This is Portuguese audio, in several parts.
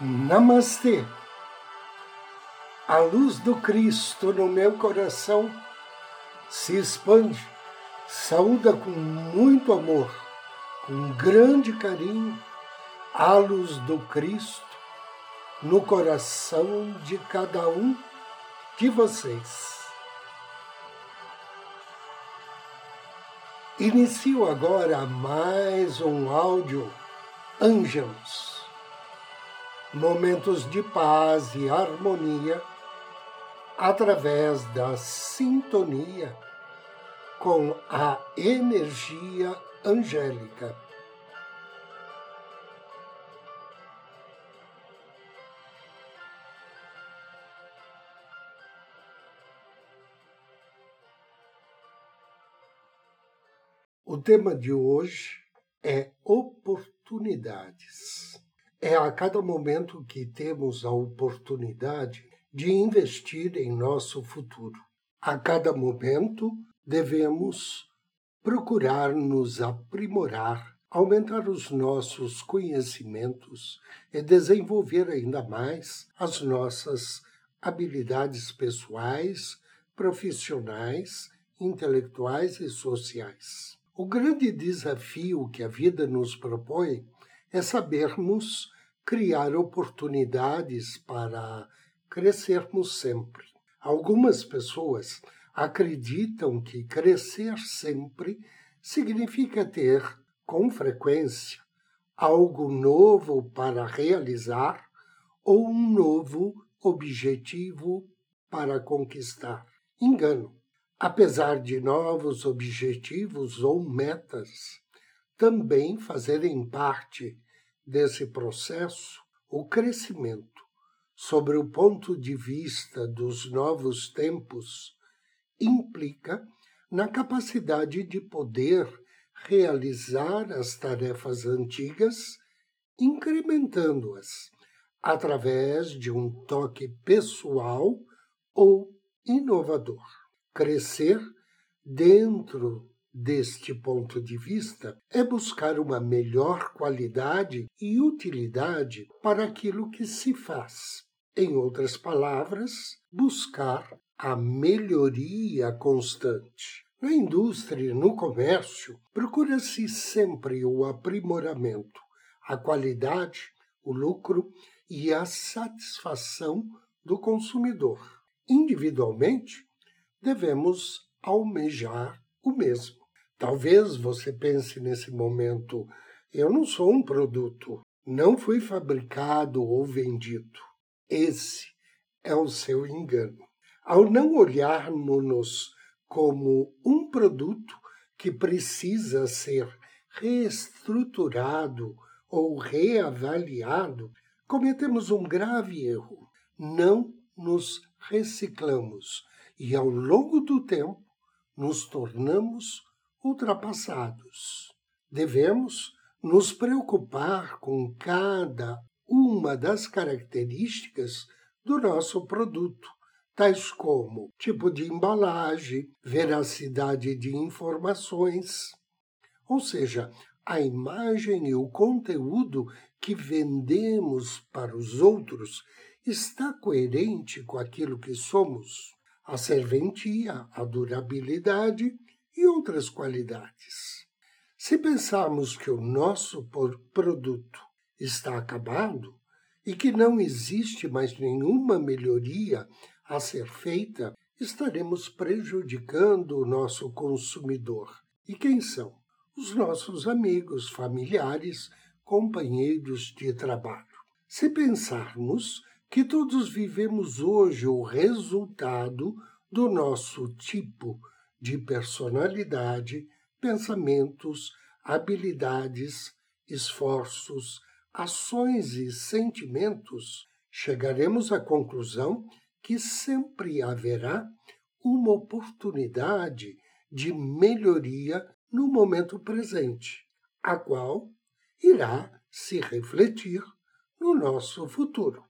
Namastê. A luz do Cristo no meu coração se expande, saúda com muito amor, com grande carinho, a luz do Cristo no coração de cada um de vocês. Inicio agora mais um áudio Ângelos momentos de paz e harmonia através da sintonia com a energia angélica. O tema de hoje é oportunidades. É a cada momento que temos a oportunidade de investir em nosso futuro. A cada momento devemos procurar nos aprimorar, aumentar os nossos conhecimentos e desenvolver ainda mais as nossas habilidades pessoais, profissionais, intelectuais e sociais. O grande desafio que a vida nos propõe é sabermos criar oportunidades para crescermos sempre. Algumas pessoas acreditam que crescer sempre significa ter, com frequência, algo novo para realizar ou um novo objetivo para conquistar. Engano. Apesar de novos objetivos ou metas também fazerem parte desse processo, o crescimento, sobre o ponto de vista dos novos tempos, implica na capacidade de poder realizar as tarefas antigas, incrementando-as através de um toque pessoal ou inovador. Crescer dentro deste ponto de vista, é buscar uma melhor qualidade e utilidade para aquilo que se faz. Em outras palavras, buscar a melhoria constante. Na indústria e no comércio, procura-se sempre o aprimoramento, a qualidade, o lucro e a satisfação do consumidor. Individualmente, devemos almejar o mesmo. Talvez você pense nesse momento: eu não sou um produto, não fui fabricado ou vendido. Esse é o seu engano. Ao não olharmos-nos como um produto que precisa ser reestruturado ou reavaliado, cometemos um grave erro. Não nos reciclamos e, ao longo do tempo, nos tornamos ultrapassados. Devemos nos preocupar com cada uma das características do nosso produto, tais como tipo de embalagem, veracidade de informações, ou seja, a imagem e o conteúdo que vendemos para os outros está coerente com aquilo que somos, a serventia, a durabilidade e outras qualidades. Se pensarmos que o nosso produto está acabado e que não existe mais nenhuma melhoria a ser feita, estaremos prejudicando o nosso consumidor. E quem são? Os nossos amigos, familiares, companheiros de trabalho. Se pensarmos que todos vivemos hoje o resultado do nosso tipo de personalidade, pensamentos, habilidades, esforços, ações e sentimentos, chegaremos à conclusão que sempre haverá uma oportunidade de melhoria no momento presente, a qual irá se refletir no nosso futuro.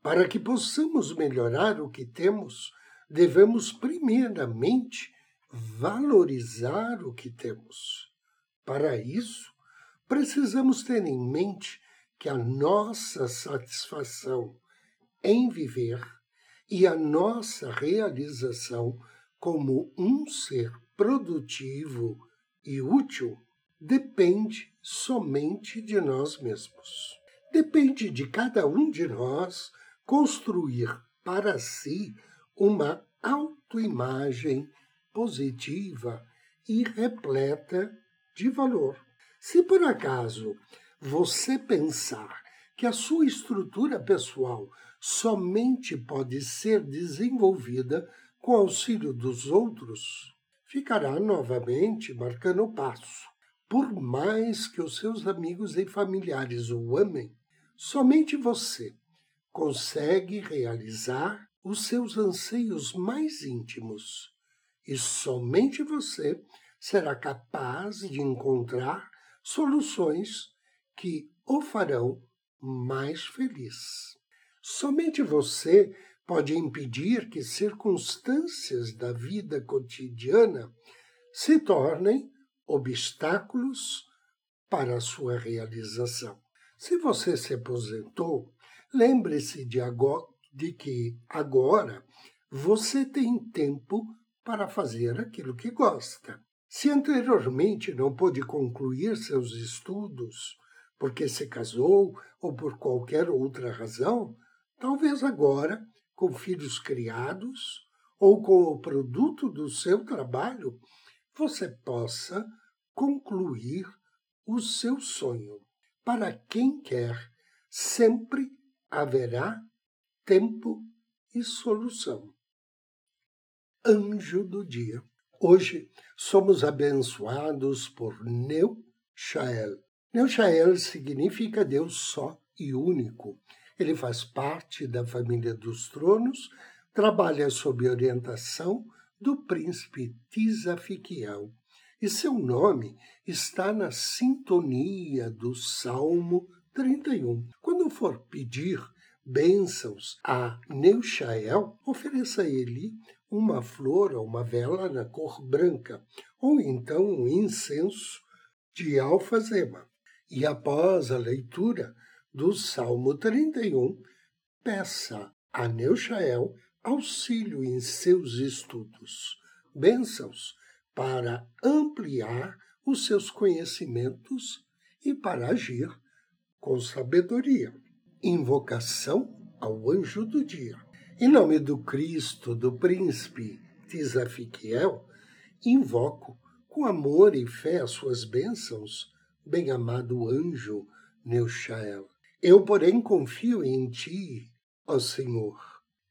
Para que possamos melhorar o que temos, devemos primeiramente valorizar o que temos. Para isso, precisamos ter em mente que a nossa satisfação em viver e a nossa realização como um ser produtivo e útil depende somente de nós mesmos. Depende de cada um de nós construir para si uma autoimagem positiva e repleta de valor. Se por acaso você pensar que a sua estrutura pessoal somente pode ser desenvolvida com auxílio dos outros, ficará novamente marcando o passo. Por mais que os seus amigos e familiares o amem, somente você consegue realizar os seus anseios mais íntimos. E somente você será capaz de encontrar soluções que o farão mais feliz. Somente você pode impedir que circunstâncias da vida cotidiana se tornem obstáculos para a sua realização. Se você se aposentou, lembre-se de, de que agora você tem tempo para fazer aquilo que gosta. Se anteriormente não pôde concluir seus estudos porque se casou ou por qualquer outra razão, talvez agora, com filhos criados ou com o produto do seu trabalho, você possa concluir o seu sonho. Para quem quer, sempre haverá tempo e solução. Anjo do dia. Hoje somos abençoados por Neuchael. Neuchael significa Deus só e único. Ele faz parte da família dos tronos, trabalha sob orientação do príncipe Tisafiquiel. E seu nome está na sintonia do Salmo 31. Quando for pedir bênçãos a Neuchael, ofereça a ele uma flor ou uma vela na cor branca, ou então um incenso de alfazema. E após a leitura do Salmo 31, peça a Neuchael auxílio em seus estudos, bênçãos para ampliar os seus conhecimentos e para agir com sabedoria. Invocação ao anjo do dia. Em nome do Cristo, do príncipe Tisafiquiel, invoco com amor e fé as suas bênçãos, bem-amado anjo Neuchael. Eu, porém, confio em ti, ó Senhor,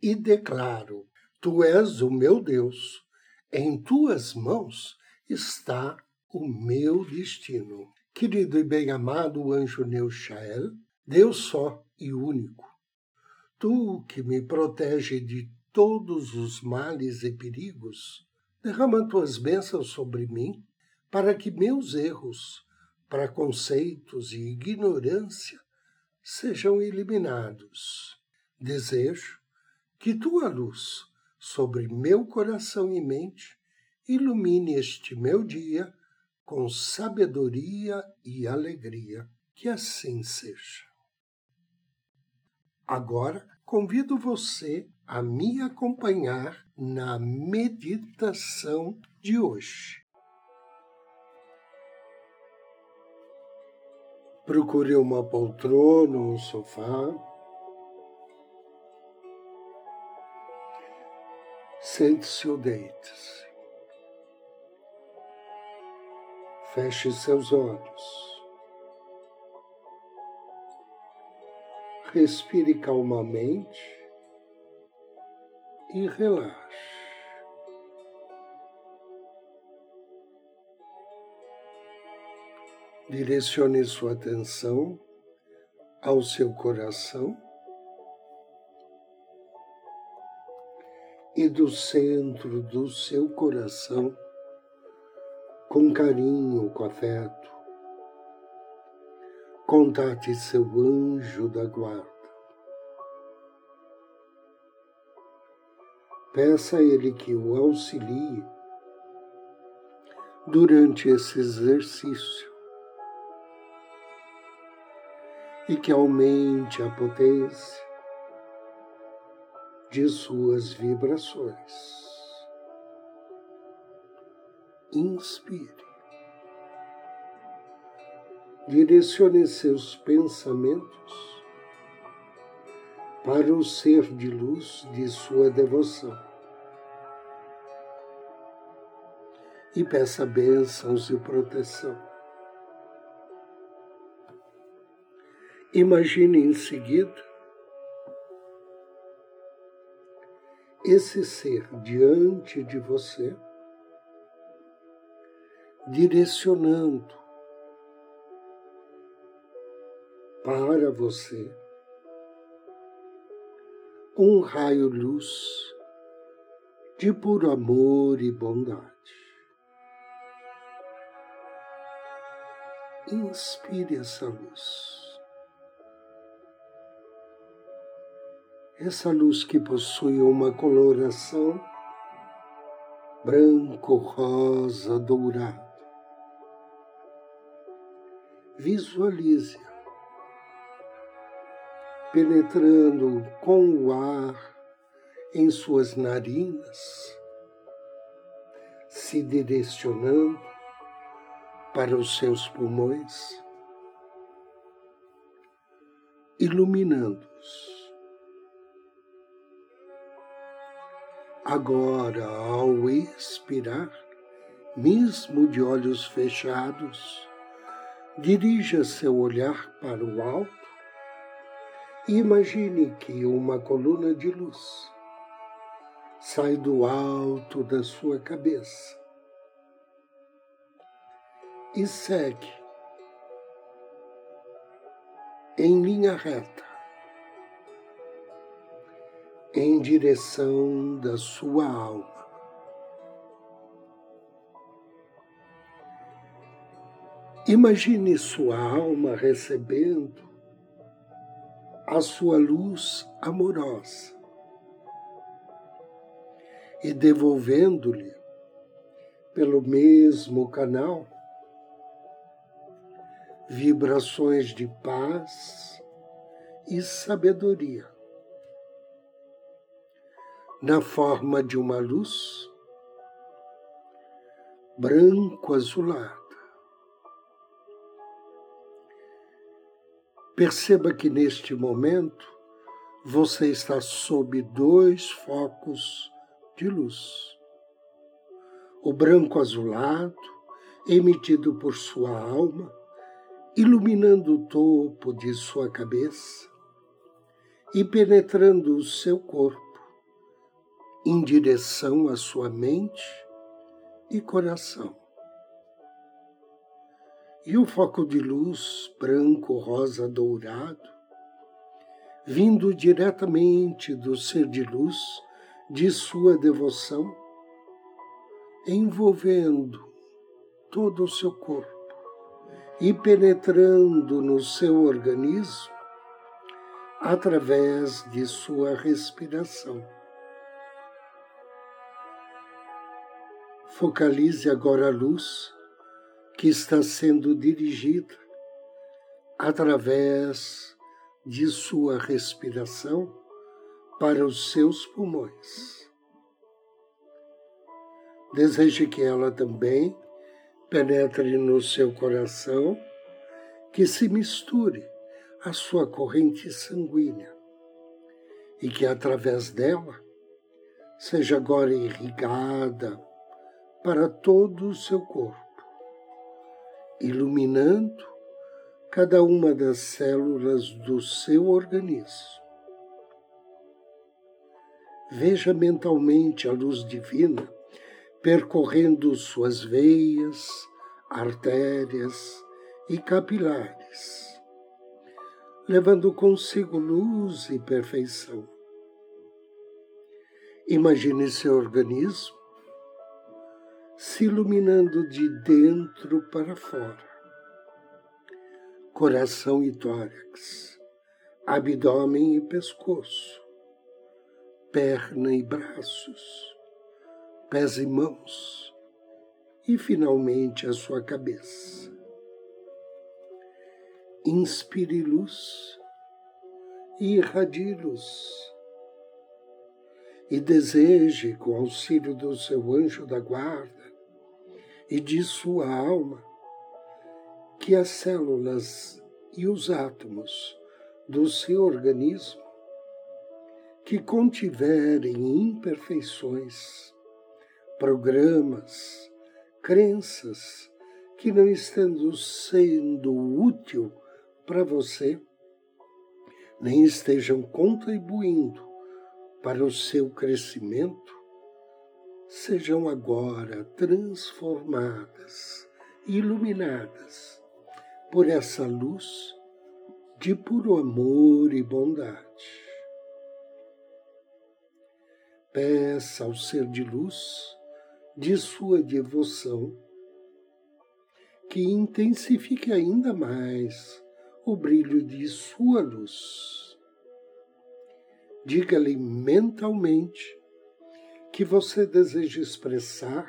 e declaro: Tu és o meu Deus, em tuas mãos está o meu destino. Querido e bem-amado anjo Neuchael, Deus só e único, tu que me protege de todos os males e perigos, derrama tuas bênçãos sobre mim, para que meus erros, preconceitos e ignorância sejam eliminados. Desejo que tua luz sobre meu coração e mente ilumine este meu dia com sabedoria e alegria. Que assim seja. Agora convido você a me acompanhar na meditação de hoje. Procure uma poltrona ou um sofá. Sente-se ou deite-se. Feche seus olhos. Respire calmamente e relaxe. Direcione sua atenção ao seu coração e do centro do seu coração, com carinho, com afeto, Contate seu anjo da guarda. Peça a ele que o auxilie durante esse exercício. e que aumente a potência de suas vibrações. Inspire. Direcione seus pensamentos para o ser de luz de sua devoção. E peça bênçãos e proteção. Imagine em seguida esse ser diante de você, direcionando para você um raio-luz de puro amor e bondade. Inspire essa luz. essa luz que possui uma coloração branco, rosa, dourado. Visualize penetrando com o ar em suas narinas, se direcionando para os seus pulmões, iluminando-os. Agora, ao expirar, mesmo de olhos fechados, dirija seu olhar para o alto imagine que uma coluna de luz sai do alto da sua cabeça e segue em linha reta em direção da sua alma. Imagine sua alma recebendo a sua luz amorosa e devolvendo-lhe pelo mesmo canal vibrações de paz e sabedoria na forma de uma luz branco-azulada. Perceba que neste momento você está sob dois focos de luz. O branco azulado, emitido por sua alma, iluminando o topo de sua cabeça e penetrando o seu corpo em direção à sua mente e coração. E o foco de luz branco, rosa, dourado, vindo diretamente do ser de luz de sua devoção, envolvendo todo o seu corpo e penetrando no seu organismo através de sua respiração. Focalize agora a luz que está sendo dirigida através de sua respiração para os seus pulmões. Deseje que ela também penetre no seu coração, que se misture à sua corrente sanguínea e que através dela seja agora irrigada para todo o seu corpo, iluminando cada uma das células do seu organismo. Veja mentalmente a luz divina percorrendo suas veias, artérias e capilares, levando consigo luz e perfeição. Imagine seu organismo se iluminando de dentro para fora. Coração e tórax, abdômen e pescoço, perna e braços, pés e mãos, e finalmente a sua cabeça. inspire luz e irradie luz. E deseje, com auxílio do seu anjo da guarda e de sua alma, que as células e os átomos do seu organismo que contiverem imperfeições, programas, crenças que não estando sendo útil para você, nem estejam contribuindo para o seu crescimento, sejam agora transformadas, iluminadas por essa luz de puro amor e bondade. Peça ao ser de luz de sua devoção que intensifique ainda mais o brilho de sua luz. Diga-lhe mentalmente que você deseja expressar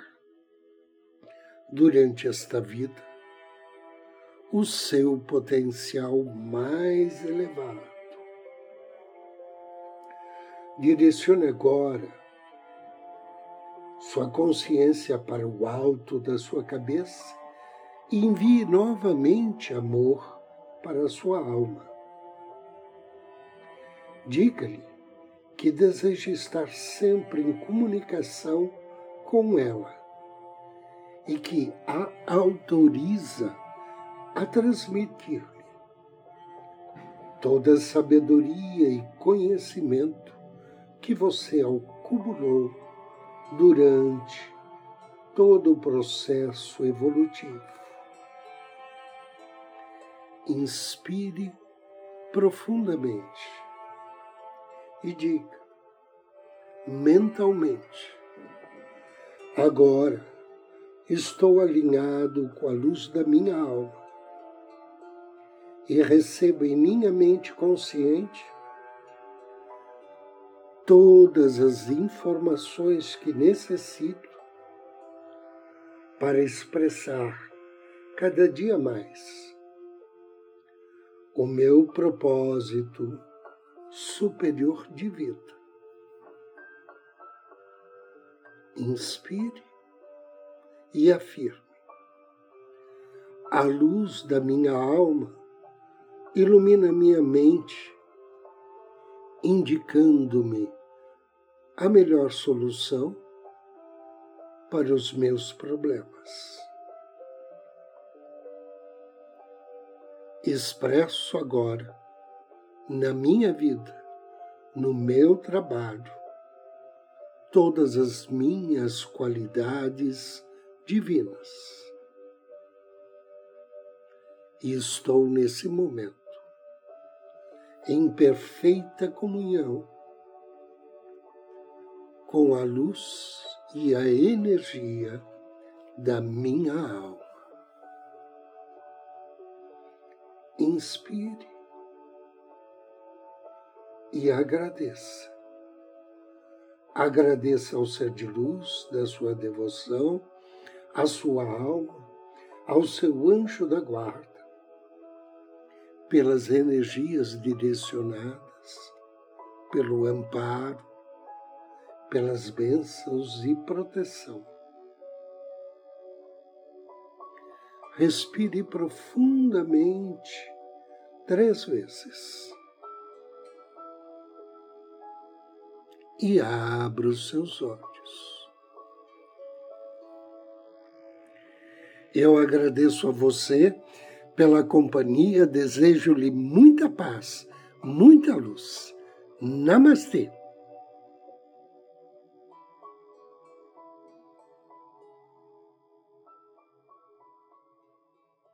durante esta vida o seu potencial mais elevado. Direcione agora sua consciência para o alto da sua cabeça e envie novamente amor para a sua alma. Diga-lhe que deseja estar sempre em comunicação com ela e que a autoriza a transmitir-lhe toda a sabedoria e conhecimento que você acumulou durante todo o processo evolutivo. Inspire profundamente e diga mentalmente: agora estou alinhado com a luz da minha alma e recebo em minha mente consciente todas as informações que necessito para expressar cada dia mais o meu propósito superior de vida. Inspire e afirme. A luz da minha alma ilumina minha mente, indicando-me a melhor solução para os meus problemas. expresso agora, na minha vida, no meu trabalho, todas as minhas qualidades divinas. E estou nesse momento em perfeita comunhão com a luz e a energia da minha alma. inspire e agradeça. Agradeça ao ser de luz da sua devoção, à sua alma, ao seu anjo da guarda, pelas energias direcionadas, pelo amparo, pelas bênçãos e proteção. Respire profundamente três vezes. E abra os seus olhos. Eu agradeço a você pela companhia, desejo-lhe muita paz, muita luz. Namastê.